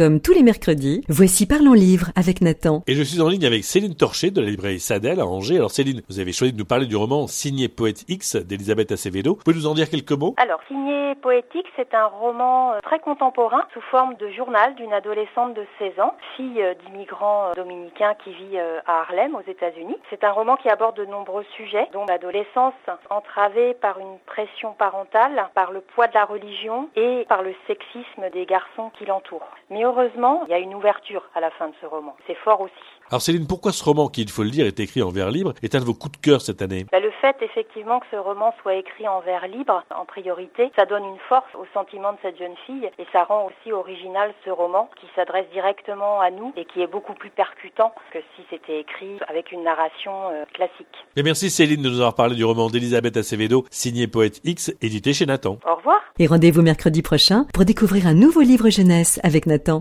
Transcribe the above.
comme tous les mercredis, voici Parlons Livre avec Nathan. Et je suis en ligne avec Céline Torcher de la librairie Sadel à Angers. Alors Céline, vous avez choisi de nous parler du roman Signé Poète X d'Elisabeth Acevedo. Vous pouvez nous en dire quelques mots? Alors Signé Poète X, c'est un roman euh, très contemporain sous forme de journal d'une adolescente de 16 ans, fille euh, d'immigrants euh, dominicains qui vit à Harlem aux États-Unis. C'est un roman qui aborde de nombreux sujets, dont l'adolescence entravée par une pression parentale, par le poids de la religion et par le sexisme des garçons qui l'entourent. Mais heureusement, il y a une ouverture à la fin de ce roman. C'est fort aussi. Alors Céline, pourquoi ce roman, qui il faut le dire est écrit en vers libre, est un de vos coups de cœur cette année? Bah, Le fait effectivement que ce roman soit écrit en vers libre, en priorité, ça donne une force au sentiment de cette jeune fille et ça rend aussi original ce roman qui s'adresse directement à nous et qui est beaucoup plus percutant que si c'était écrit avec une narration euh, classique. Et merci Céline de nous avoir parlé du roman d'Elisabeth Acevedo, signé Poète X, édité chez Nathan. Au revoir. Et rendez-vous mercredi prochain pour découvrir un nouveau livre jeunesse avec Nathan.